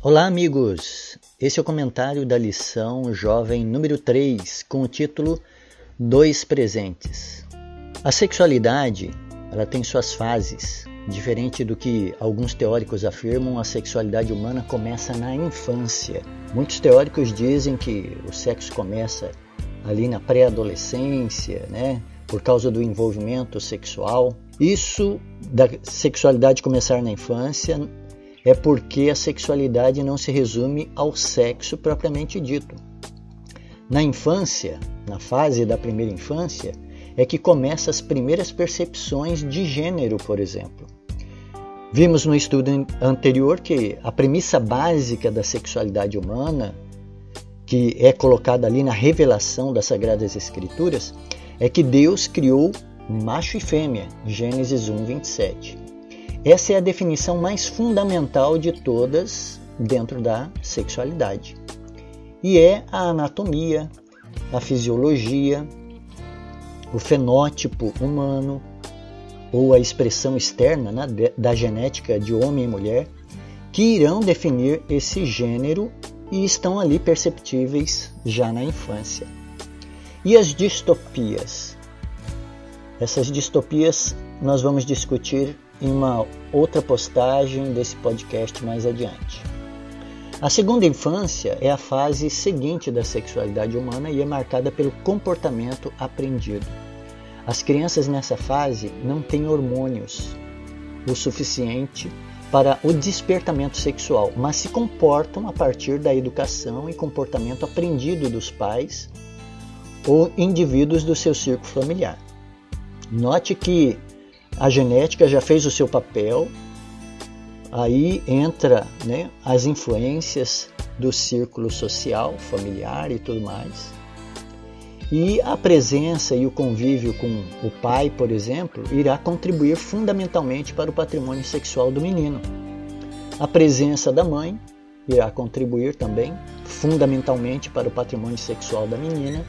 Olá, amigos! Esse é o comentário da lição jovem número 3, com o título Dois Presentes. A sexualidade ela tem suas fases. Diferente do que alguns teóricos afirmam, a sexualidade humana começa na infância. Muitos teóricos dizem que o sexo começa ali na pré-adolescência, né? Por causa do envolvimento sexual. Isso da sexualidade começar na infância é porque a sexualidade não se resume ao sexo propriamente dito. Na infância, na fase da primeira infância, é que começam as primeiras percepções de gênero, por exemplo. Vimos no estudo anterior que a premissa básica da sexualidade humana, que é colocada ali na revelação das Sagradas Escrituras, é que Deus criou macho e fêmea, Gênesis 1, 27. Essa é a definição mais fundamental de todas dentro da sexualidade. E é a anatomia, a fisiologia, o fenótipo humano ou a expressão externa né, da genética de homem e mulher que irão definir esse gênero e estão ali perceptíveis já na infância. E as distopias? Essas distopias nós vamos discutir em uma outra postagem desse podcast mais adiante. A segunda infância é a fase seguinte da sexualidade humana e é marcada pelo comportamento aprendido. As crianças nessa fase não têm hormônios o suficiente para o despertamento sexual, mas se comportam a partir da educação e comportamento aprendido dos pais ou indivíduos do seu círculo familiar. Note que a genética já fez o seu papel, aí entra né, as influências do círculo social, familiar e tudo mais. E a presença e o convívio com o pai, por exemplo, irá contribuir fundamentalmente para o patrimônio sexual do menino. A presença da mãe irá contribuir também fundamentalmente para o patrimônio sexual da menina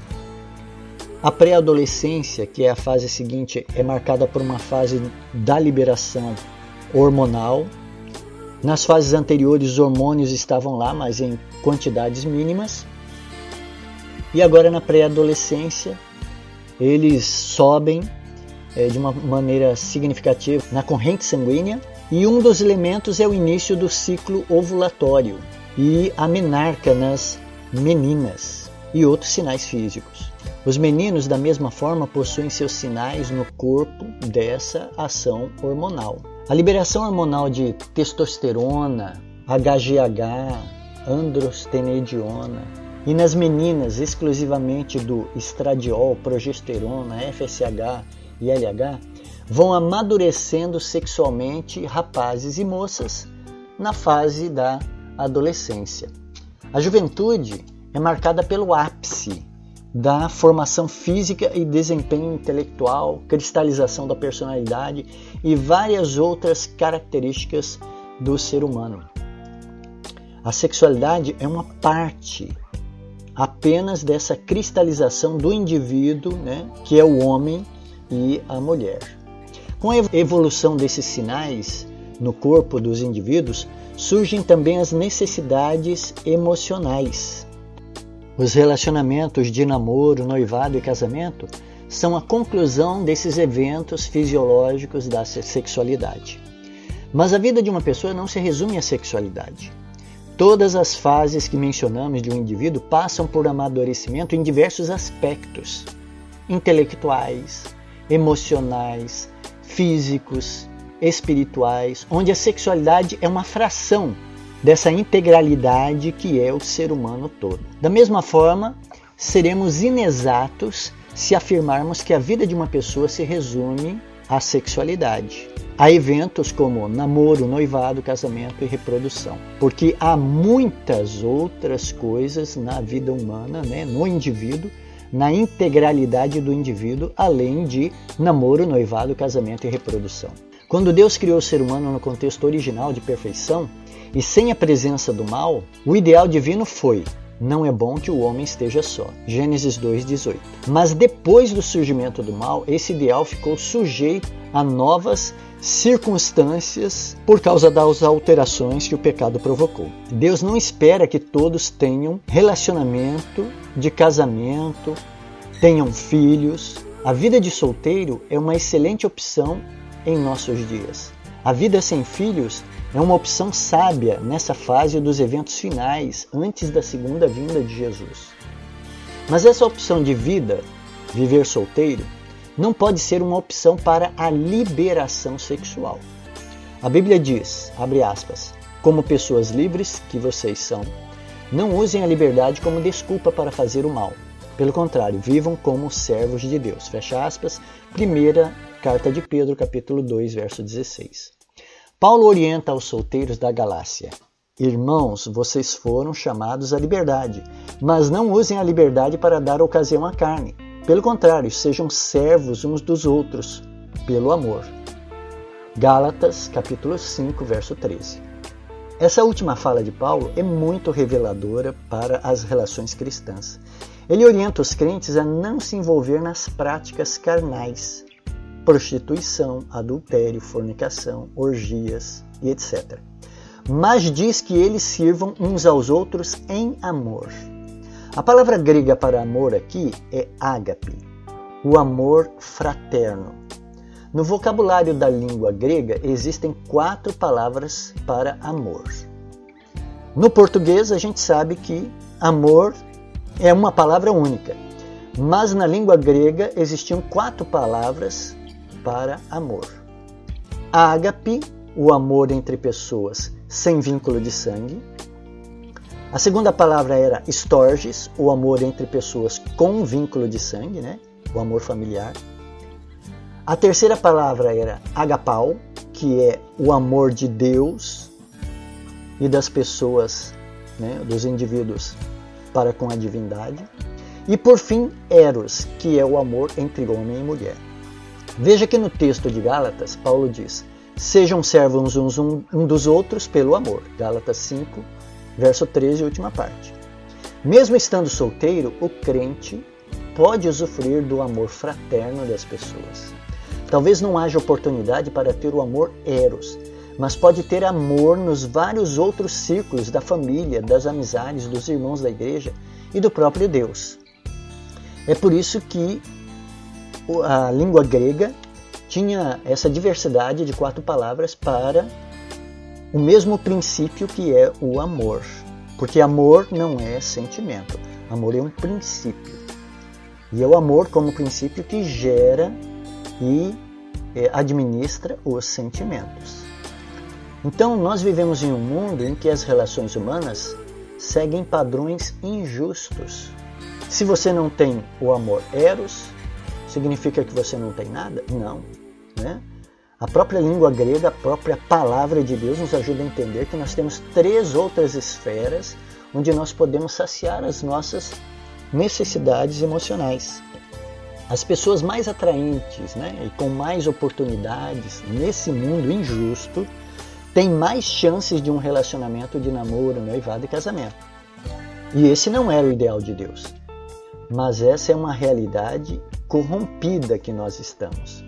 a pré-adolescência, que é a fase seguinte, é marcada por uma fase da liberação hormonal. Nas fases anteriores, os hormônios estavam lá, mas em quantidades mínimas. E agora, na pré-adolescência, eles sobem é, de uma maneira significativa na corrente sanguínea. E um dos elementos é o início do ciclo ovulatório e a menarca nas meninas e outros sinais físicos. Os meninos, da mesma forma, possuem seus sinais no corpo dessa ação hormonal. A liberação hormonal de testosterona, HGH, androstenediona e nas meninas exclusivamente do estradiol, progesterona, FSH e LH vão amadurecendo sexualmente rapazes e moças na fase da adolescência. A juventude é marcada pelo ápice da formação física e desempenho intelectual, cristalização da personalidade e várias outras características do ser humano. A sexualidade é uma parte apenas dessa cristalização do indivíduo, né, que é o homem e a mulher. Com a evolução desses sinais no corpo dos indivíduos, surgem também as necessidades emocionais os relacionamentos de namoro, noivado e casamento são a conclusão desses eventos fisiológicos da sexualidade. Mas a vida de uma pessoa não se resume à sexualidade. Todas as fases que mencionamos de um indivíduo passam por amadurecimento em diversos aspectos intelectuais, emocionais, físicos, espirituais, onde a sexualidade é uma fração dessa integralidade que é o ser humano todo. Da mesma forma, seremos inexatos se afirmarmos que a vida de uma pessoa se resume à sexualidade. Há eventos como namoro, noivado, casamento e reprodução, porque há muitas outras coisas na vida humana, né, no indivíduo, na integralidade do indivíduo, além de namoro, noivado, casamento e reprodução. Quando Deus criou o ser humano no contexto original de perfeição, e sem a presença do mal, o ideal divino foi: não é bom que o homem esteja só. Gênesis 2:18. Mas depois do surgimento do mal, esse ideal ficou sujeito a novas circunstâncias por causa das alterações que o pecado provocou. Deus não espera que todos tenham relacionamento de casamento, tenham filhos. A vida de solteiro é uma excelente opção em nossos dias. A vida sem filhos é uma opção sábia nessa fase dos eventos finais, antes da segunda vinda de Jesus. Mas essa opção de vida, viver solteiro, não pode ser uma opção para a liberação sexual. A Bíblia diz, abre aspas, como pessoas livres que vocês são, não usem a liberdade como desculpa para fazer o mal. Pelo contrário, vivam como servos de Deus. Fecha aspas. Primeira carta de Pedro, capítulo 2, verso 16. Paulo orienta aos solteiros da Galácia: Irmãos, vocês foram chamados à liberdade, mas não usem a liberdade para dar ocasião à carne pelo contrário, sejam servos uns dos outros, pelo amor. Gálatas, capítulo 5, verso 13. Essa última fala de Paulo é muito reveladora para as relações cristãs. Ele orienta os crentes a não se envolver nas práticas carnais, prostituição, adultério, fornicação, orgias e etc. Mas diz que eles sirvam uns aos outros em amor. A palavra grega para amor aqui é ágape, o amor fraterno. No vocabulário da língua grega existem quatro palavras para amor. No português a gente sabe que amor é uma palavra única, mas na língua grega existiam quatro palavras para amor. Ágape, o amor entre pessoas sem vínculo de sangue. A segunda palavra era storges, o amor entre pessoas com vínculo de sangue, né? o amor familiar. A terceira palavra era agapau, que é o amor de Deus e das pessoas, né? dos indivíduos para com a divindade. E por fim, eros, que é o amor entre homem e mulher. Veja que no texto de Gálatas, Paulo diz: Sejam servos uns um, um dos outros pelo amor. Gálatas 5, verso 13, última parte. Mesmo estando solteiro, o crente pode usufruir do amor fraterno das pessoas. Talvez não haja oportunidade para ter o amor eros, mas pode ter amor nos vários outros círculos da família, das amizades, dos irmãos da igreja e do próprio Deus. É por isso que a língua grega tinha essa diversidade de quatro palavras para o mesmo princípio que é o amor. Porque amor não é sentimento, amor é um princípio. E é o amor como princípio que gera e é, administra os sentimentos. Então, nós vivemos em um mundo em que as relações humanas seguem padrões injustos. Se você não tem o amor eros, significa que você não tem nada? Não. Né? A própria língua grega, a própria palavra de Deus nos ajuda a entender que nós temos três outras esferas onde nós podemos saciar as nossas necessidades emocionais. As pessoas mais atraentes né, e com mais oportunidades nesse mundo injusto têm mais chances de um relacionamento de namoro, noivado e casamento. E esse não era o ideal de Deus. Mas essa é uma realidade corrompida que nós estamos.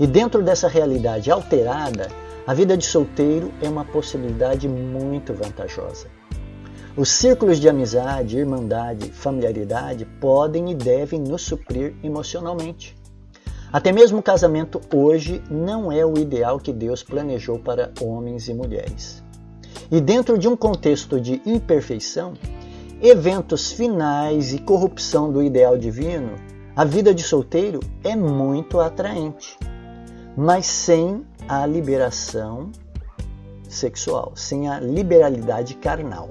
E dentro dessa realidade alterada, a vida de solteiro é uma possibilidade muito vantajosa. Os círculos de amizade, irmandade, familiaridade podem e devem nos suprir emocionalmente. Até mesmo o casamento hoje não é o ideal que Deus planejou para homens e mulheres. E dentro de um contexto de imperfeição, eventos finais e corrupção do ideal divino, a vida de solteiro é muito atraente mas sem a liberação sexual, sem a liberalidade carnal.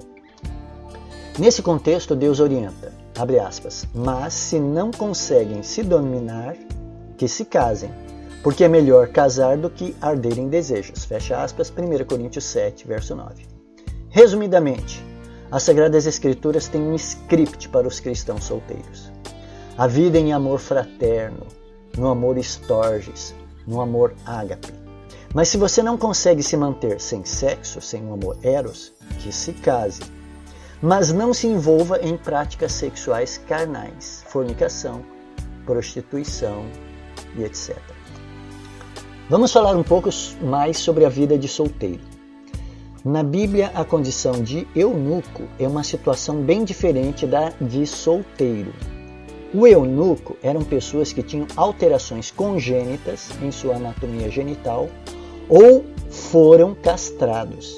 Nesse contexto, Deus orienta, abre aspas, mas se não conseguem se dominar, que se casem, porque é melhor casar do que arder em desejos. Fecha aspas, 1 Coríntios 7, verso 9. Resumidamente, as Sagradas Escrituras têm um script para os cristãos solteiros. A vida em amor fraterno, no amor estorges, no amor ágape. Mas se você não consegue se manter sem sexo, sem um amor eros, que se case. Mas não se envolva em práticas sexuais carnais, fornicação, prostituição e etc. Vamos falar um pouco mais sobre a vida de solteiro. Na Bíblia, a condição de eunuco é uma situação bem diferente da de solteiro. O eunuco eram pessoas que tinham alterações congênitas em sua anatomia genital ou foram castrados.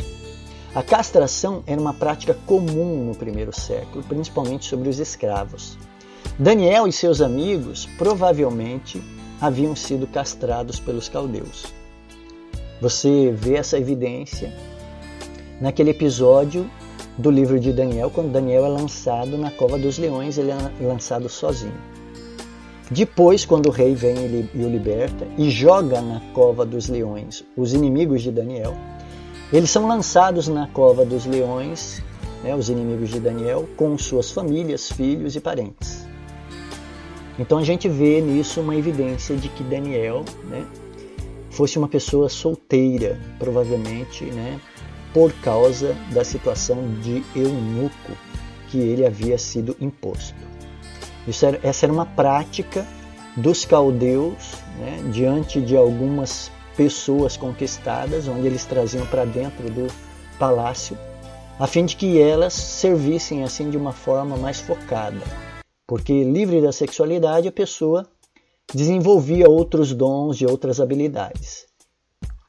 A castração era uma prática comum no primeiro século, principalmente sobre os escravos. Daniel e seus amigos provavelmente haviam sido castrados pelos caldeus. Você vê essa evidência naquele episódio do livro de Daniel, quando Daniel é lançado na cova dos leões, ele é lançado sozinho. Depois, quando o rei vem e o liberta e joga na cova dos leões os inimigos de Daniel, eles são lançados na cova dos leões, né, os inimigos de Daniel, com suas famílias, filhos e parentes. Então a gente vê nisso uma evidência de que Daniel né, fosse uma pessoa solteira, provavelmente, né, por causa da situação de eunuco que ele havia sido imposto. Era, essa era uma prática dos caldeus né, diante de algumas pessoas conquistadas, onde eles traziam para dentro do palácio, a fim de que elas servissem assim de uma forma mais focada. Porque livre da sexualidade, a pessoa desenvolvia outros dons e outras habilidades.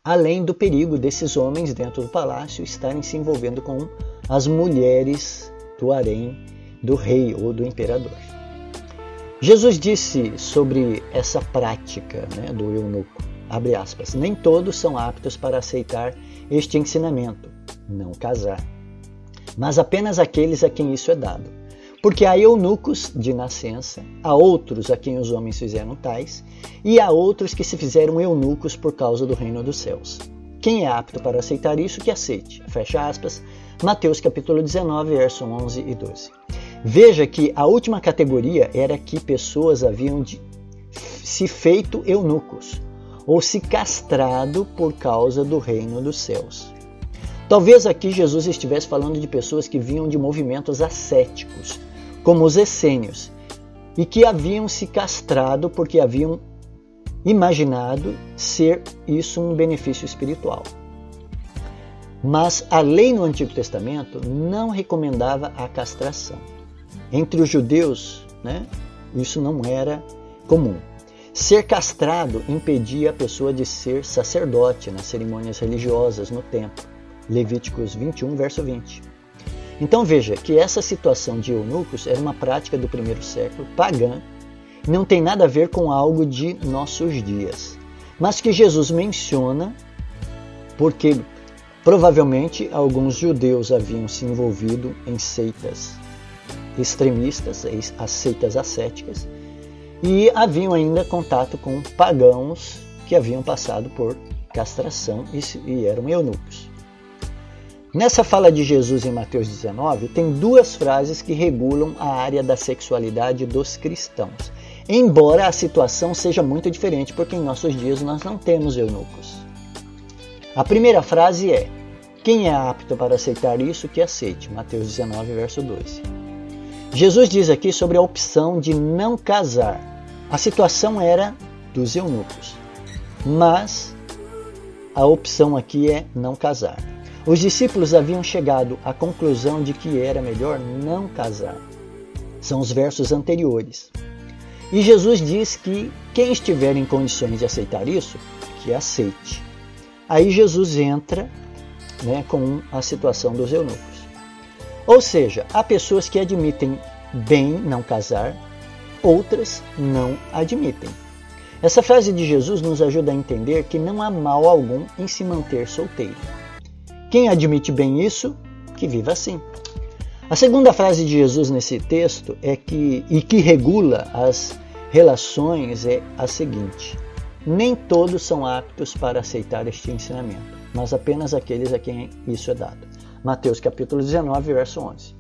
Além do perigo desses homens dentro do palácio estarem se envolvendo com as mulheres do harém do rei ou do imperador. Jesus disse sobre essa prática né, do eunuco abre aspas, nem todos são aptos para aceitar este ensinamento, não casar, mas apenas aqueles a quem isso é dado. Porque há eunucos de nascença, há outros a quem os homens fizeram tais, e há outros que se fizeram eunucos por causa do reino dos céus. Quem é apto para aceitar isso, que aceite. Fecha aspas. Mateus capítulo 19, verso 11 e 12. Veja que a última categoria era que pessoas haviam de se feito eunucos, ou se castrado por causa do reino dos céus. Talvez aqui Jesus estivesse falando de pessoas que vinham de movimentos ascéticos, como os essênios, e que haviam se castrado porque haviam imaginado ser isso um benefício espiritual. Mas a lei no Antigo Testamento não recomendava a castração. Entre os judeus, né, isso não era comum. Ser castrado impedia a pessoa de ser sacerdote nas cerimônias religiosas no templo. Levíticos 21, verso 20. Então veja que essa situação de eunucos era uma prática do primeiro século, pagã, não tem nada a ver com algo de nossos dias, mas que Jesus menciona porque provavelmente alguns judeus haviam se envolvido em seitas extremistas, as seitas ascéticas, e haviam ainda contato com pagãos que haviam passado por castração e eram eunucos. Nessa fala de Jesus em Mateus 19, tem duas frases que regulam a área da sexualidade dos cristãos, embora a situação seja muito diferente, porque em nossos dias nós não temos eunucos. A primeira frase é: Quem é apto para aceitar isso, que aceite. Mateus 19, verso 12. Jesus diz aqui sobre a opção de não casar a situação era dos eunucos, mas a opção aqui é não casar. Os discípulos haviam chegado à conclusão de que era melhor não casar. São os versos anteriores. E Jesus diz que quem estiver em condições de aceitar isso, que aceite. Aí Jesus entra né, com a situação dos eunucos. Ou seja, há pessoas que admitem bem não casar, outras não admitem. Essa frase de Jesus nos ajuda a entender que não há mal algum em se manter solteiro. Quem admite bem isso, que viva assim. A segunda frase de Jesus nesse texto é que e que regula as relações é a seguinte: nem todos são aptos para aceitar este ensinamento, mas apenas aqueles a quem isso é dado. Mateus capítulo 19, verso 11.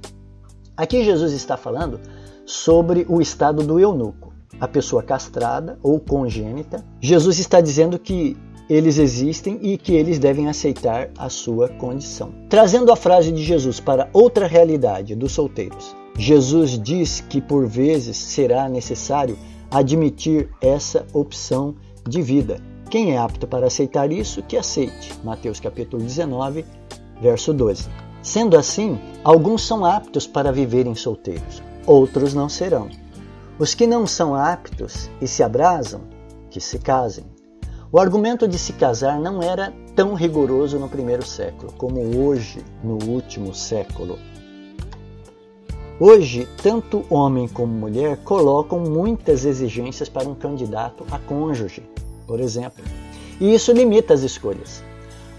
Aqui Jesus está falando sobre o estado do eunuco, a pessoa castrada ou congênita. Jesus está dizendo que eles existem e que eles devem aceitar a sua condição. Trazendo a frase de Jesus para outra realidade dos solteiros, Jesus diz que por vezes será necessário admitir essa opção de vida. quem é apto para aceitar isso, que aceite. Mateus capítulo 19, verso 12. Sendo assim, alguns são aptos para viverem solteiros, outros não serão. Os que não são aptos e se abrasam, que se casem. O argumento de se casar não era tão rigoroso no primeiro século como hoje no último século. Hoje, tanto homem como mulher colocam muitas exigências para um candidato a cônjuge, por exemplo, e isso limita as escolhas.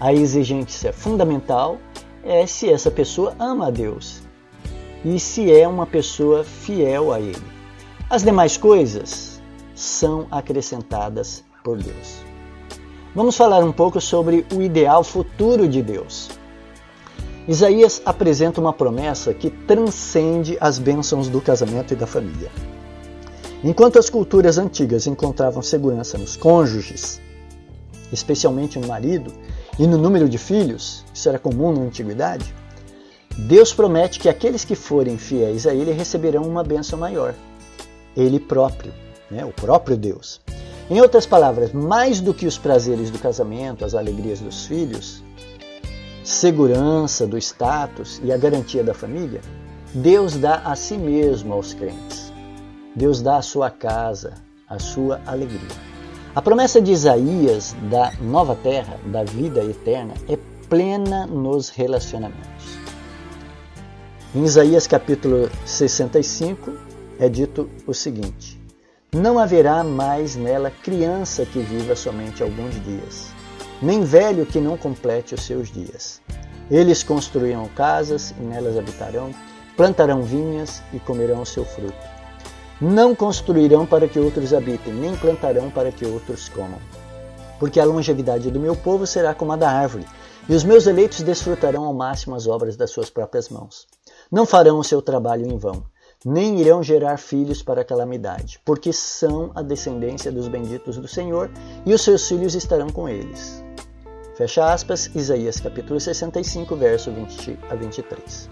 A exigência fundamental é se essa pessoa ama a Deus e se é uma pessoa fiel a Ele. As demais coisas são acrescentadas por Deus. Vamos falar um pouco sobre o ideal futuro de Deus. Isaías apresenta uma promessa que transcende as bênçãos do casamento e da família. Enquanto as culturas antigas encontravam segurança nos cônjuges, especialmente no marido, e no número de filhos, isso era comum na antiguidade, Deus promete que aqueles que forem fiéis a Ele receberão uma bênção maior. Ele próprio, né? o próprio Deus. Em outras palavras, mais do que os prazeres do casamento, as alegrias dos filhos, segurança do status e a garantia da família, Deus dá a si mesmo aos crentes. Deus dá a sua casa, a sua alegria. A promessa de Isaías da nova terra, da vida eterna, é plena nos relacionamentos. Em Isaías capítulo 65 é dito o seguinte: Não haverá mais nela criança que viva somente alguns dias nem velho que não complete os seus dias. Eles construirão casas e nelas habitarão, plantarão vinhas e comerão o seu fruto. Não construirão para que outros habitem, nem plantarão para que outros comam. Porque a longevidade do meu povo será como a da árvore, e os meus eleitos desfrutarão ao máximo as obras das suas próprias mãos. Não farão o seu trabalho em vão, nem irão gerar filhos para a calamidade, porque são a descendência dos benditos do Senhor, e os seus filhos estarão com eles. Fecha aspas, Isaías capítulo 65, verso 20 a 23.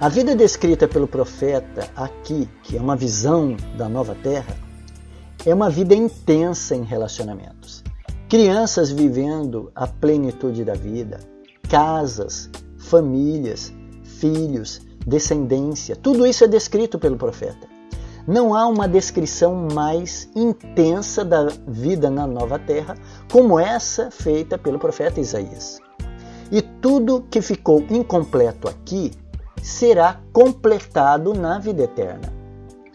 A vida descrita pelo profeta aqui, que é uma visão da nova terra, é uma vida intensa em relacionamentos. Crianças vivendo a plenitude da vida, casas, famílias, filhos, descendência, tudo isso é descrito pelo profeta. Não há uma descrição mais intensa da vida na nova terra como essa feita pelo profeta Isaías. E tudo que ficou incompleto aqui será completado na vida eterna.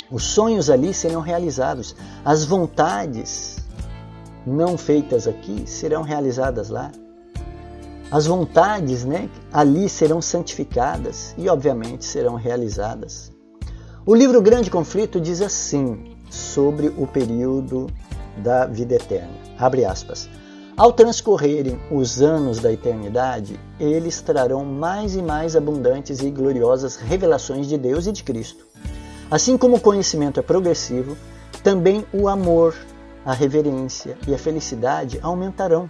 Os sonhos ali serão realizados, as vontades não feitas aqui serão realizadas lá. As vontades né, ali serão santificadas e, obviamente, serão realizadas. O livro Grande Conflito diz assim sobre o período da vida eterna. Abre aspas. Ao transcorrerem os anos da eternidade, eles trarão mais e mais abundantes e gloriosas revelações de Deus e de Cristo. Assim como o conhecimento é progressivo, também o amor, a reverência e a felicidade aumentarão.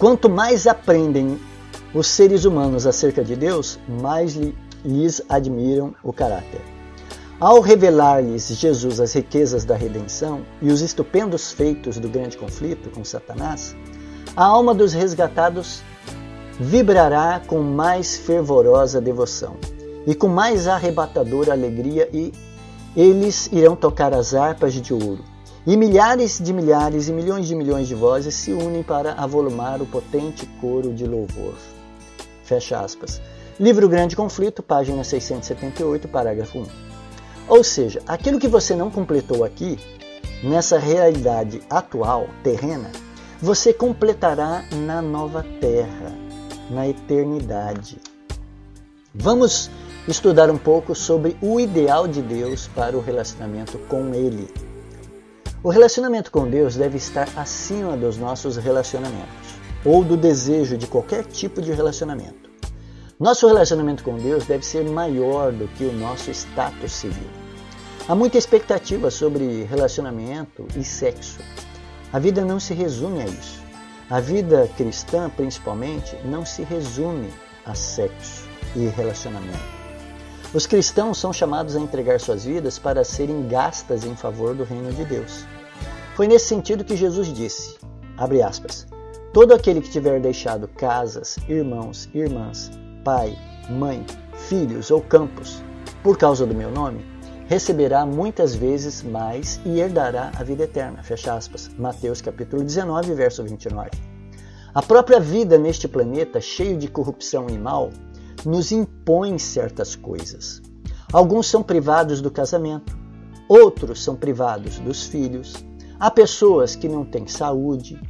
Quanto mais aprendem os seres humanos acerca de Deus, mais lhes admiram o caráter. Ao revelar-lhes Jesus as riquezas da redenção e os estupendos feitos do grande conflito com Satanás, a alma dos resgatados vibrará com mais fervorosa devoção e com mais arrebatadora alegria, e eles irão tocar as harpas de ouro. E milhares de milhares e milhões de milhões de vozes se unem para avolumar o potente coro de louvor. Fecha aspas. Livro Grande Conflito, página 678, parágrafo 1. Ou seja, aquilo que você não completou aqui, nessa realidade atual, terrena, você completará na nova terra, na eternidade. Vamos estudar um pouco sobre o ideal de Deus para o relacionamento com Ele. O relacionamento com Deus deve estar acima dos nossos relacionamentos ou do desejo de qualquer tipo de relacionamento. Nosso relacionamento com Deus deve ser maior do que o nosso status civil. Há muita expectativa sobre relacionamento e sexo. A vida não se resume a isso. A vida cristã, principalmente, não se resume a sexo e relacionamento. Os cristãos são chamados a entregar suas vidas para serem gastas em favor do reino de Deus. Foi nesse sentido que Jesus disse: abre aspas, todo aquele que tiver deixado casas, irmãos, irmãs, pai, mãe, filhos ou campos, por causa do meu nome, receberá muitas vezes mais e herdará a vida eterna. Fecha aspas. Mateus capítulo 19, verso 29. A própria vida neste planeta, cheio de corrupção e mal, nos impõe certas coisas. Alguns são privados do casamento, outros são privados dos filhos. Há pessoas que não têm saúde,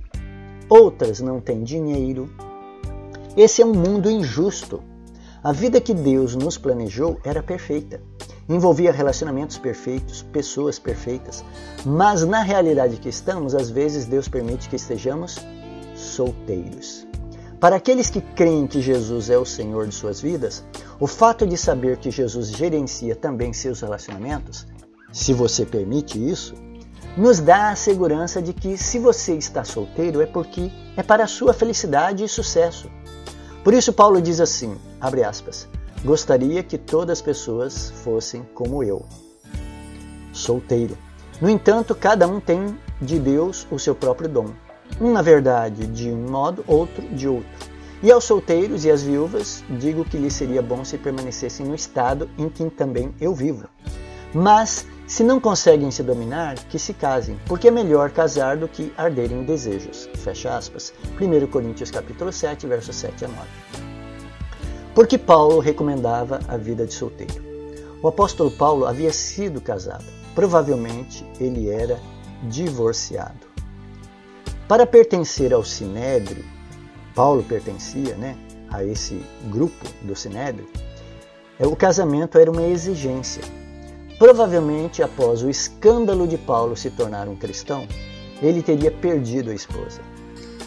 outras não têm dinheiro. Esse é um mundo injusto. A vida que Deus nos planejou era perfeita. Envolvia relacionamentos perfeitos, pessoas perfeitas. Mas na realidade que estamos, às vezes Deus permite que estejamos solteiros. Para aqueles que creem que Jesus é o Senhor de suas vidas, o fato de saber que Jesus gerencia também seus relacionamentos, se você permite isso, nos dá a segurança de que se você está solteiro é porque é para a sua felicidade e sucesso. Por isso Paulo diz assim, abre aspas, gostaria que todas as pessoas fossem como eu, solteiro. No entanto, cada um tem de Deus o seu próprio dom. Um, na verdade, de um modo, outro de outro. E aos solteiros e às viúvas, digo que lhes seria bom se permanecessem no estado em que também eu vivo. Mas, se não conseguem se dominar, que se casem, porque é melhor casar do que arder em desejos. Fecha aspas. 1 Coríntios capítulo 7, versos 7 a 9. Porque Paulo recomendava a vida de solteiro. O apóstolo Paulo havia sido casado. Provavelmente ele era divorciado. Para pertencer ao Sinédrio, Paulo pertencia né, a esse grupo do Sinédrio, é, o casamento era uma exigência. Provavelmente, após o escândalo de Paulo se tornar um cristão, ele teria perdido a esposa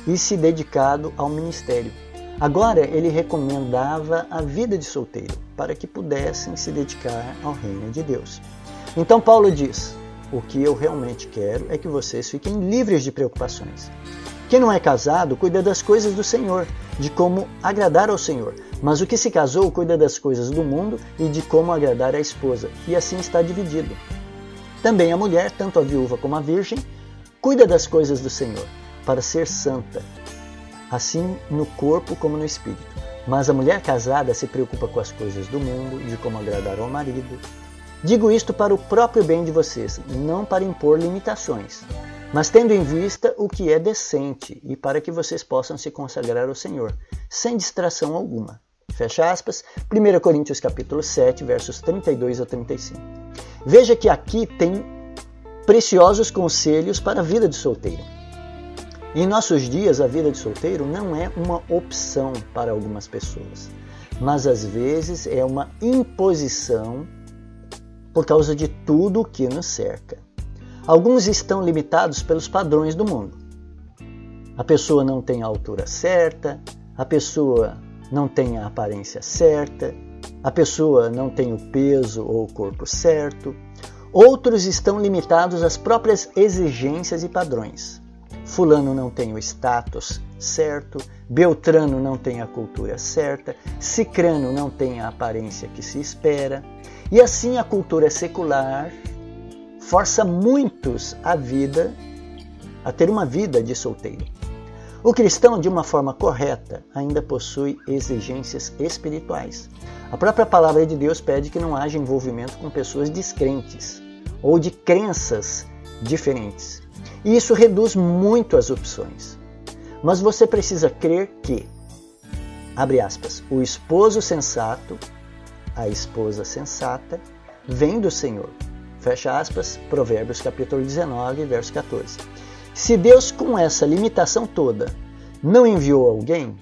e se dedicado ao ministério. Agora ele recomendava a vida de solteiro para que pudessem se dedicar ao reino de Deus. Então Paulo diz: O que eu realmente quero é que vocês fiquem livres de preocupações. Quem não é casado cuida das coisas do Senhor, de como agradar ao Senhor. Mas o que se casou cuida das coisas do mundo e de como agradar a esposa, e assim está dividido. Também a mulher, tanto a viúva como a virgem, cuida das coisas do Senhor, para ser santa, assim no corpo como no espírito. Mas a mulher casada se preocupa com as coisas do mundo, de como agradar ao marido. Digo isto para o próprio bem de vocês, não para impor limitações mas tendo em vista o que é decente e para que vocês possam se consagrar ao Senhor, sem distração alguma. Fecha aspas, 1 Coríntios capítulo 7, versos 32 a 35. Veja que aqui tem preciosos conselhos para a vida de solteiro. Em nossos dias, a vida de solteiro não é uma opção para algumas pessoas, mas às vezes é uma imposição por causa de tudo o que nos cerca. Alguns estão limitados pelos padrões do mundo. A pessoa não tem a altura certa, a pessoa não tem a aparência certa, a pessoa não tem o peso ou o corpo certo. Outros estão limitados às próprias exigências e padrões. Fulano não tem o status certo, Beltrano não tem a cultura certa, Cicrano não tem a aparência que se espera. E assim a cultura secular força muitos a vida, a ter uma vida de solteiro. O cristão, de uma forma correta, ainda possui exigências espirituais. A própria palavra de Deus pede que não haja envolvimento com pessoas descrentes ou de crenças diferentes. E isso reduz muito as opções. Mas você precisa crer que, abre aspas, o esposo sensato, a esposa sensata, vem do Senhor Fecha aspas, Provérbios capítulo 19, verso 14. Se Deus, com essa limitação toda, não enviou alguém,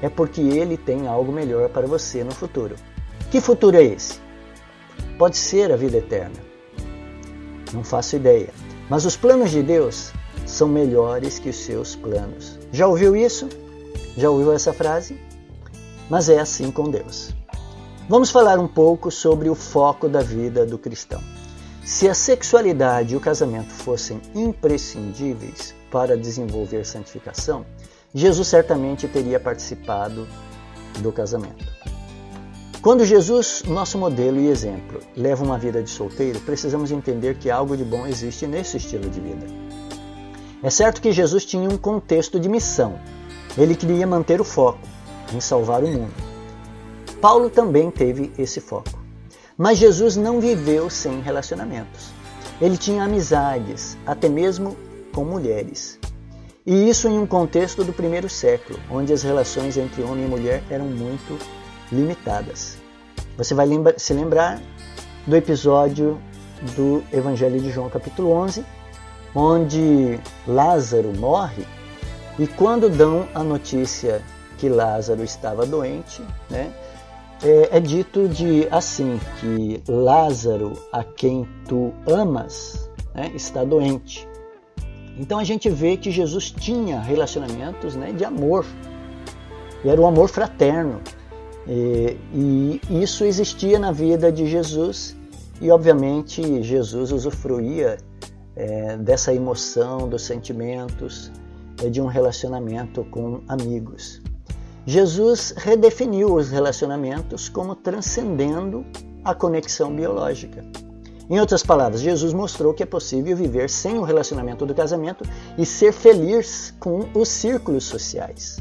é porque ele tem algo melhor para você no futuro. Que futuro é esse? Pode ser a vida eterna. Não faço ideia. Mas os planos de Deus são melhores que os seus planos. Já ouviu isso? Já ouviu essa frase? Mas é assim com Deus. Vamos falar um pouco sobre o foco da vida do cristão. Se a sexualidade e o casamento fossem imprescindíveis para desenvolver santificação, Jesus certamente teria participado do casamento. Quando Jesus, nosso modelo e exemplo, leva uma vida de solteiro, precisamos entender que algo de bom existe nesse estilo de vida. É certo que Jesus tinha um contexto de missão. Ele queria manter o foco em salvar o mundo. Paulo também teve esse foco. Mas Jesus não viveu sem relacionamentos. Ele tinha amizades, até mesmo com mulheres. E isso em um contexto do primeiro século, onde as relações entre homem e mulher eram muito limitadas. Você vai lembra se lembrar do episódio do Evangelho de João, capítulo 11, onde Lázaro morre e quando dão a notícia que Lázaro estava doente, né, é, é dito de assim que Lázaro, a quem tu amas, né, está doente. Então a gente vê que Jesus tinha relacionamentos né, de amor, e era o amor fraterno. E, e isso existia na vida de Jesus, e obviamente Jesus usufruía é, dessa emoção, dos sentimentos, é, de um relacionamento com amigos. Jesus redefiniu os relacionamentos como transcendendo a conexão biológica. Em outras palavras, Jesus mostrou que é possível viver sem o relacionamento do casamento e ser feliz com os círculos sociais.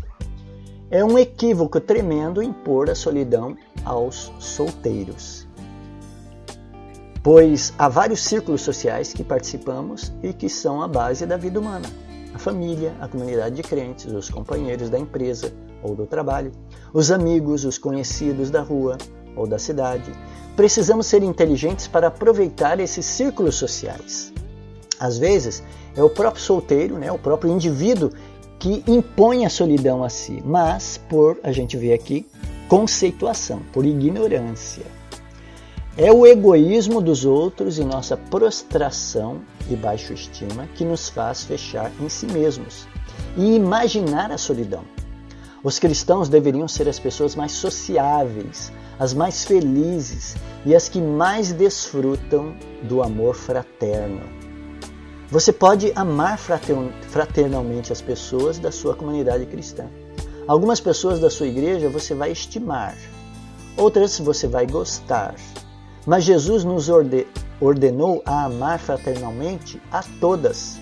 É um equívoco tremendo impor a solidão aos solteiros. Pois há vários círculos sociais que participamos e que são a base da vida humana: a família, a comunidade de crentes, os companheiros da empresa ou do trabalho, os amigos, os conhecidos da rua ou da cidade, precisamos ser inteligentes para aproveitar esses círculos sociais. Às vezes, é o próprio solteiro, né, o próprio indivíduo que impõe a solidão a si, mas por, a gente vê aqui, conceituação, por ignorância. É o egoísmo dos outros e nossa prostração e baixa estima que nos faz fechar em si mesmos e imaginar a solidão. Os cristãos deveriam ser as pessoas mais sociáveis, as mais felizes e as que mais desfrutam do amor fraterno. Você pode amar fraternalmente as pessoas da sua comunidade cristã. Algumas pessoas da sua igreja você vai estimar, outras você vai gostar. Mas Jesus nos ordenou a amar fraternalmente a todas.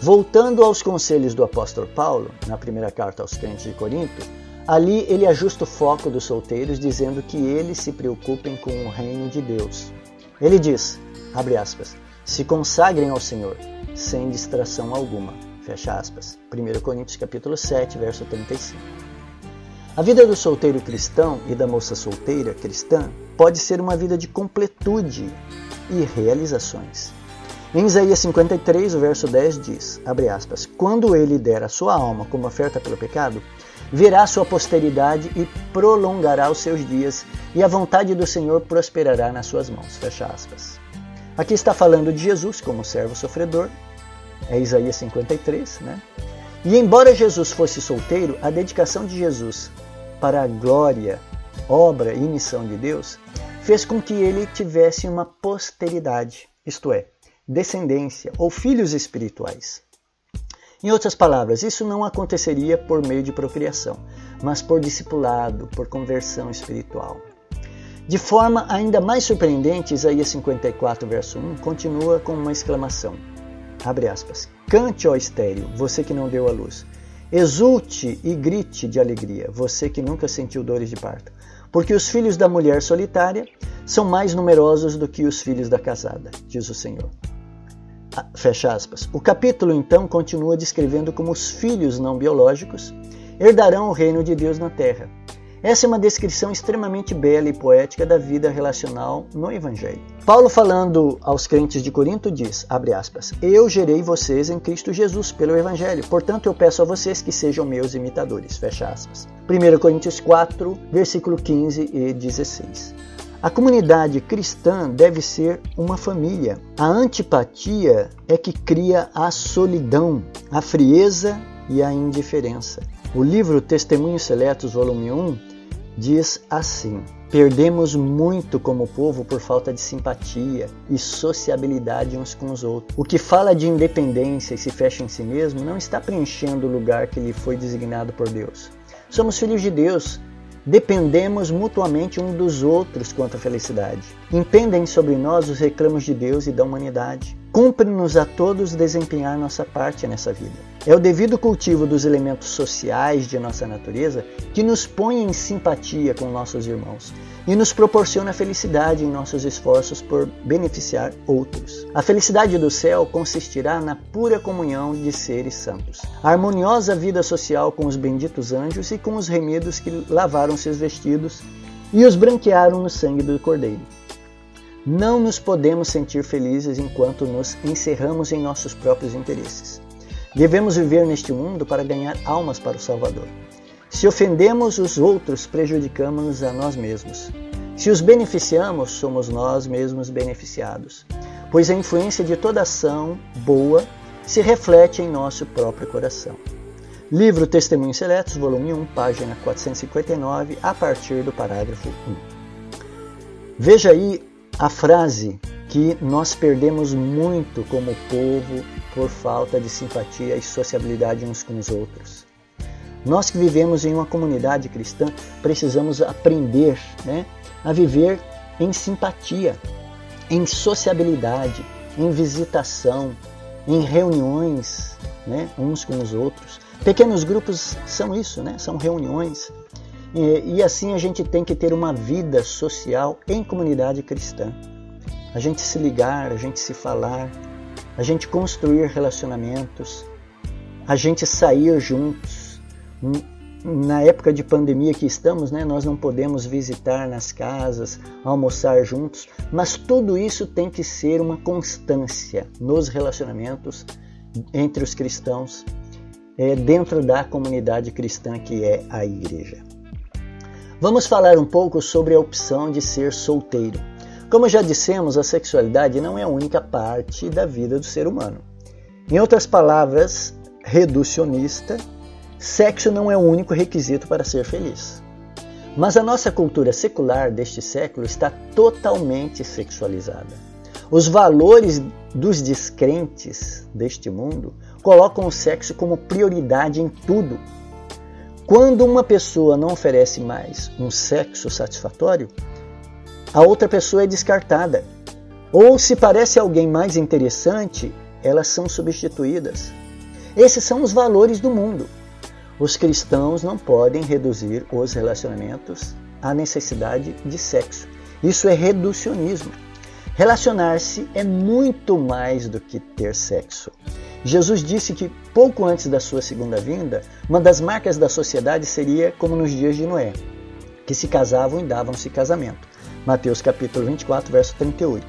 Voltando aos conselhos do apóstolo Paulo, na primeira carta aos crentes de Corinto, Ali ele ajusta o foco dos solteiros, dizendo que eles se preocupem com o reino de Deus. Ele diz, abre aspas, se consagrem ao Senhor, sem distração alguma. Fecha aspas. 1 Coríntios capítulo 7, verso 35. A vida do solteiro cristão e da moça solteira cristã pode ser uma vida de completude e realizações. Em Isaías 53, o verso 10 diz, abre aspas, Quando ele der a sua alma como oferta pelo pecado, verá sua posteridade e prolongará os seus dias, e a vontade do Senhor prosperará nas suas mãos. Fecha aspas. Aqui está falando de Jesus como servo sofredor, é Isaías 53, né? E embora Jesus fosse solteiro, a dedicação de Jesus para a glória, obra e missão de Deus fez com que ele tivesse uma posteridade, isto é, descendência ou filhos espirituais. Em outras palavras, isso não aconteceria por meio de procriação, mas por discipulado, por conversão espiritual. De forma ainda mais surpreendente, Isaías 54, verso 1, continua com uma exclamação. Abre aspas. Cante, ó estéreo, você que não deu a luz. Exulte e grite de alegria, você que nunca sentiu dores de parto. Porque os filhos da mulher solitária são mais numerosos do que os filhos da casada, diz o Senhor. Fecha aspas. O capítulo então continua descrevendo como os filhos não biológicos herdarão o reino de Deus na terra. Essa é uma descrição extremamente bela e poética da vida relacional no Evangelho. Paulo, falando aos crentes de Corinto, diz, aspas, Eu gerei vocês em Cristo Jesus pelo Evangelho, portanto eu peço a vocês que sejam meus imitadores, fecha aspas. 1 Coríntios 4, versículo 15 e 16. A comunidade cristã deve ser uma família. A antipatia é que cria a solidão, a frieza e a indiferença. O livro Testemunhos Seletos, volume 1, diz assim: Perdemos muito como povo por falta de simpatia e sociabilidade uns com os outros. O que fala de independência e se fecha em si mesmo não está preenchendo o lugar que lhe foi designado por Deus. Somos filhos de Deus Dependemos mutuamente um dos outros quanto à felicidade. Impendem sobre nós os reclamos de Deus e da humanidade. Cumpre-nos a todos desempenhar nossa parte nessa vida. É o devido cultivo dos elementos sociais de nossa natureza que nos põe em simpatia com nossos irmãos e nos proporciona felicidade em nossos esforços por beneficiar outros. A felicidade do céu consistirá na pura comunhão de seres santos, a harmoniosa vida social com os benditos anjos e com os remidos que lavaram seus vestidos e os branquearam no sangue do Cordeiro. Não nos podemos sentir felizes enquanto nos encerramos em nossos próprios interesses. Devemos viver neste mundo para ganhar almas para o Salvador. Se ofendemos os outros, prejudicamos-nos a nós mesmos. Se os beneficiamos, somos nós mesmos beneficiados, pois a influência de toda ação boa se reflete em nosso próprio coração. Livro Testemunhos Seletos, volume 1, página 459, a partir do parágrafo 1. Veja aí a frase que nós perdemos muito como povo por falta de simpatia e sociabilidade uns com os outros. Nós que vivemos em uma comunidade cristã precisamos aprender né, a viver em simpatia, em sociabilidade, em visitação, em reuniões né, uns com os outros. Pequenos grupos são isso, né, são reuniões e, e assim a gente tem que ter uma vida social em comunidade cristã. A gente se ligar, a gente se falar, a gente construir relacionamentos, a gente sair juntos. Na época de pandemia que estamos, né, nós não podemos visitar nas casas, almoçar juntos, mas tudo isso tem que ser uma constância nos relacionamentos entre os cristãos, é, dentro da comunidade cristã que é a igreja. Vamos falar um pouco sobre a opção de ser solteiro. Como já dissemos, a sexualidade não é a única parte da vida do ser humano. Em outras palavras, reducionista, sexo não é o único requisito para ser feliz. Mas a nossa cultura secular deste século está totalmente sexualizada. Os valores dos descrentes deste mundo colocam o sexo como prioridade em tudo quando uma pessoa não oferece mais um sexo satisfatório, a outra pessoa é descartada. Ou se parece alguém mais interessante, elas são substituídas. Esses são os valores do mundo. Os cristãos não podem reduzir os relacionamentos à necessidade de sexo. Isso é reducionismo. Relacionar-se é muito mais do que ter sexo. Jesus disse que pouco antes da sua segunda vinda, uma das marcas da sociedade seria como nos dias de Noé, que se casavam e davam-se casamento. Mateus capítulo 24, verso 38.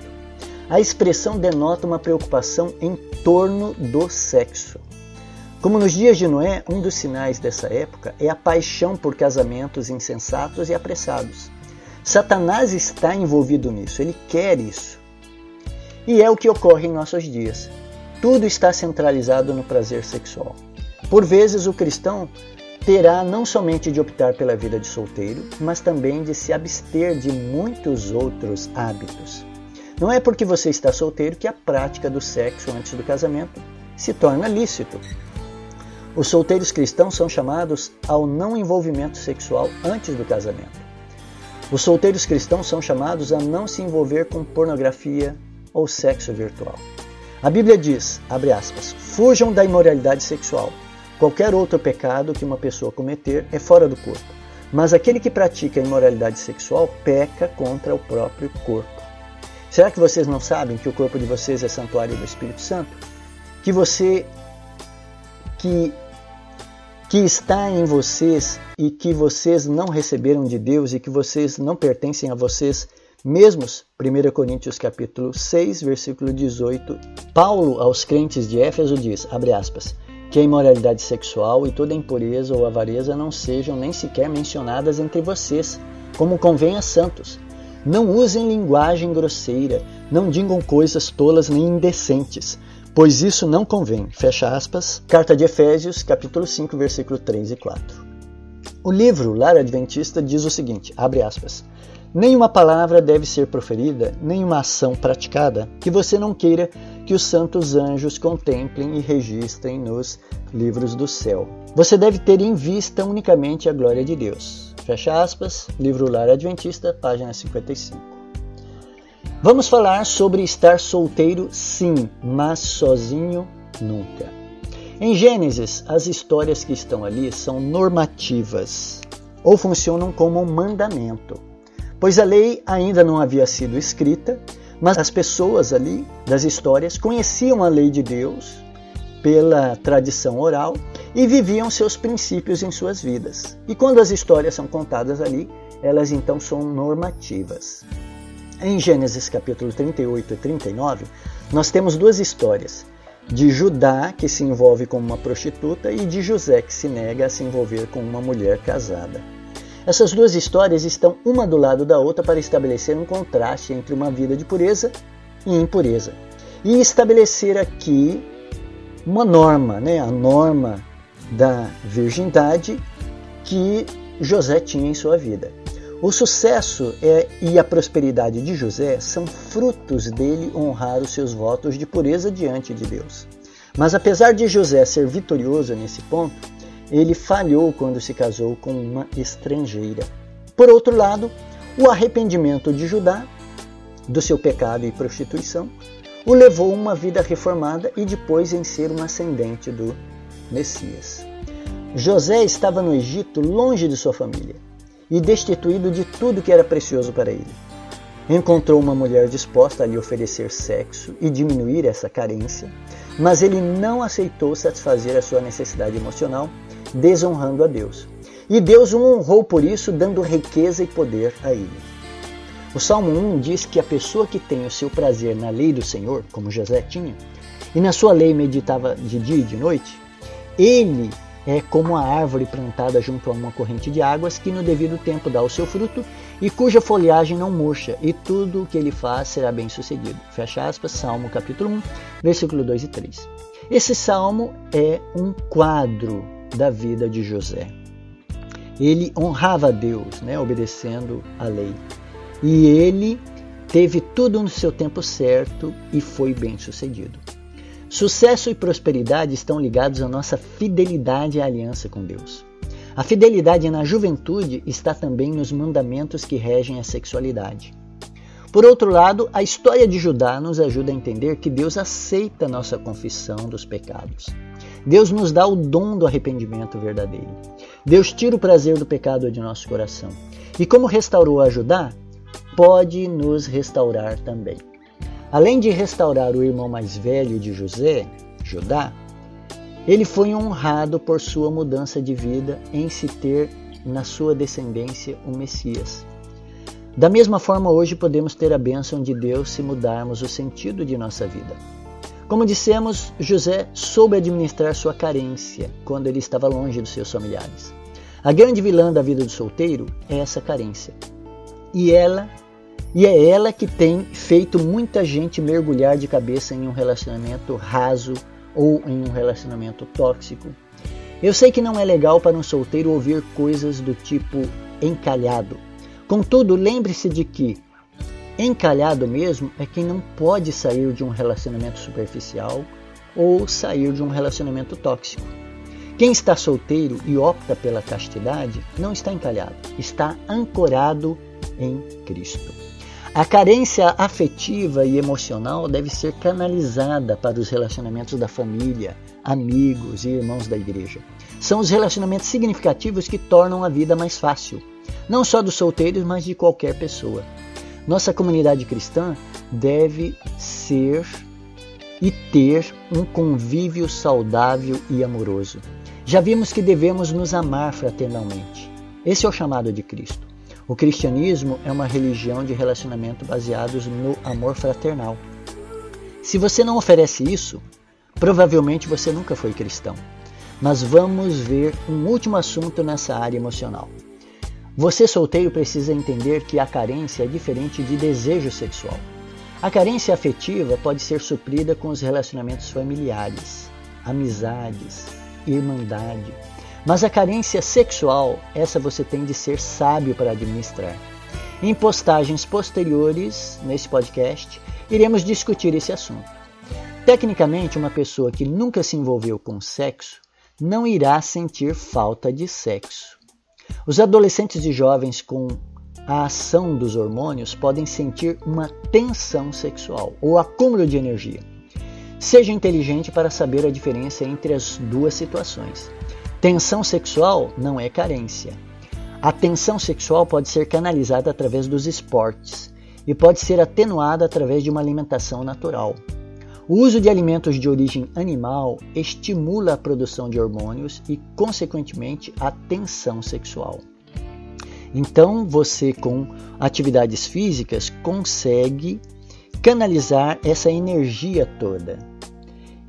A expressão denota uma preocupação em torno do sexo. Como nos dias de Noé, um dos sinais dessa época é a paixão por casamentos insensatos e apressados. Satanás está envolvido nisso, ele quer isso. E é o que ocorre em nossos dias. Tudo está centralizado no prazer sexual. Por vezes, o cristão terá não somente de optar pela vida de solteiro, mas também de se abster de muitos outros hábitos. Não é porque você está solteiro que a prática do sexo antes do casamento se torna lícito. Os solteiros cristãos são chamados ao não envolvimento sexual antes do casamento. Os solteiros cristãos são chamados a não se envolver com pornografia ou sexo virtual. A Bíblia diz, abre aspas, fujam da imoralidade sexual. Qualquer outro pecado que uma pessoa cometer é fora do corpo, mas aquele que pratica a imoralidade sexual peca contra o próprio corpo. Será que vocês não sabem que o corpo de vocês é santuário do Espírito Santo? Que você que que está em vocês e que vocês não receberam de Deus e que vocês não pertencem a vocês mesmos, 1 Coríntios capítulo 6, versículo 18, Paulo aos crentes de Éfeso diz, abre aspas, que a imoralidade sexual e toda impureza ou avareza não sejam nem sequer mencionadas entre vocês, como convém a santos. Não usem linguagem grosseira, não digam coisas tolas nem indecentes, pois isso não convém. Fecha aspas. Carta de Efésios, capítulo 5, versículo 3 e 4. O livro Lar Adventista diz o seguinte, abre aspas, Nenhuma palavra deve ser proferida, nenhuma ação praticada que você não queira que os santos anjos contemplem e registrem nos livros do céu. Você deve ter em vista unicamente a glória de Deus. Fecha aspas, livro Lar Adventista, página 55. Vamos falar sobre estar solteiro, sim, mas sozinho nunca. Em Gênesis, as histórias que estão ali são normativas ou funcionam como um mandamento, pois a lei ainda não havia sido escrita, mas as pessoas ali das histórias conheciam a lei de Deus pela tradição oral e viviam seus princípios em suas vidas. E quando as histórias são contadas ali, elas então são normativas. Em Gênesis capítulo 38 e 39, nós temos duas histórias de Judá, que se envolve com uma prostituta, e de José, que se nega a se envolver com uma mulher casada. Essas duas histórias estão uma do lado da outra para estabelecer um contraste entre uma vida de pureza e impureza. E estabelecer aqui uma norma, né? a norma da virgindade que José tinha em sua vida. O sucesso é, e a prosperidade de José são frutos dele honrar os seus votos de pureza diante de Deus. Mas apesar de José ser vitorioso nesse ponto, ele falhou quando se casou com uma estrangeira. Por outro lado, o arrependimento de Judá do seu pecado e prostituição o levou a uma vida reformada e depois em ser um ascendente do Messias. José estava no Egito longe de sua família e destituído de tudo que era precioso para ele. Encontrou uma mulher disposta a lhe oferecer sexo e diminuir essa carência, mas ele não aceitou satisfazer a sua necessidade emocional, desonrando a Deus. E Deus o honrou por isso, dando riqueza e poder a ele. O Salmo 1 diz que a pessoa que tem o seu prazer na lei do Senhor, como José tinha, e na sua lei meditava de dia e de noite, ele é como a árvore plantada junto a uma corrente de águas que no devido tempo dá o seu fruto e cuja folhagem não murcha, e tudo o que ele faz será bem sucedido. Fecha aspas, Salmo capítulo 1, versículo 2 e 3. Esse salmo é um quadro da vida de José. Ele honrava a Deus, né, obedecendo a lei. E ele teve tudo no seu tempo certo e foi bem sucedido. Sucesso e prosperidade estão ligados à nossa fidelidade à aliança com Deus. A fidelidade na juventude está também nos mandamentos que regem a sexualidade. Por outro lado, a história de Judá nos ajuda a entender que Deus aceita nossa confissão dos pecados. Deus nos dá o dom do arrependimento verdadeiro. Deus tira o prazer do pecado de nosso coração. E como restaurou a Judá, pode nos restaurar também. Além de restaurar o irmão mais velho de José, Judá, ele foi honrado por sua mudança de vida em se ter na sua descendência o Messias. Da mesma forma, hoje podemos ter a bênção de Deus se mudarmos o sentido de nossa vida. Como dissemos, José soube administrar sua carência quando ele estava longe dos seus familiares. A grande vilã da vida do solteiro é essa carência. E ela e é ela que tem feito muita gente mergulhar de cabeça em um relacionamento raso ou em um relacionamento tóxico. Eu sei que não é legal para um solteiro ouvir coisas do tipo encalhado. Contudo, lembre-se de que encalhado mesmo é quem não pode sair de um relacionamento superficial ou sair de um relacionamento tóxico. Quem está solteiro e opta pela castidade não está encalhado, está ancorado em Cristo. A carência afetiva e emocional deve ser canalizada para os relacionamentos da família, amigos e irmãos da igreja. São os relacionamentos significativos que tornam a vida mais fácil, não só dos solteiros, mas de qualquer pessoa. Nossa comunidade cristã deve ser e ter um convívio saudável e amoroso. Já vimos que devemos nos amar fraternalmente. Esse é o chamado de Cristo. O cristianismo é uma religião de relacionamento baseados no amor fraternal. Se você não oferece isso, provavelmente você nunca foi cristão. Mas vamos ver um último assunto nessa área emocional. Você solteiro precisa entender que a carência é diferente de desejo sexual. A carência afetiva pode ser suprida com os relacionamentos familiares, amizades, irmandade, mas a carência sexual, essa você tem de ser sábio para administrar. Em postagens posteriores nesse podcast, iremos discutir esse assunto. Tecnicamente, uma pessoa que nunca se envolveu com sexo não irá sentir falta de sexo. Os adolescentes e jovens com a ação dos hormônios podem sentir uma tensão sexual ou acúmulo de energia. Seja inteligente para saber a diferença entre as duas situações. Tensão sexual não é carência. A tensão sexual pode ser canalizada através dos esportes e pode ser atenuada através de uma alimentação natural. O uso de alimentos de origem animal estimula a produção de hormônios e, consequentemente, a tensão sexual. Então, você com atividades físicas consegue canalizar essa energia toda.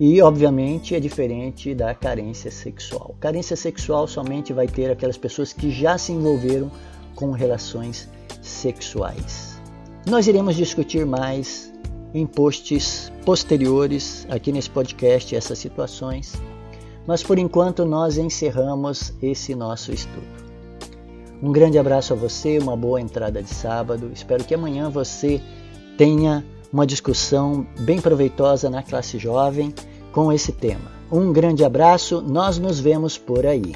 E, obviamente, é diferente da carência sexual. Carência sexual somente vai ter aquelas pessoas que já se envolveram com relações sexuais. Nós iremos discutir mais em posts posteriores aqui nesse podcast essas situações, mas por enquanto nós encerramos esse nosso estudo. Um grande abraço a você, uma boa entrada de sábado. Espero que amanhã você tenha uma discussão bem proveitosa na classe jovem com esse tema. Um grande abraço, nós nos vemos por aí.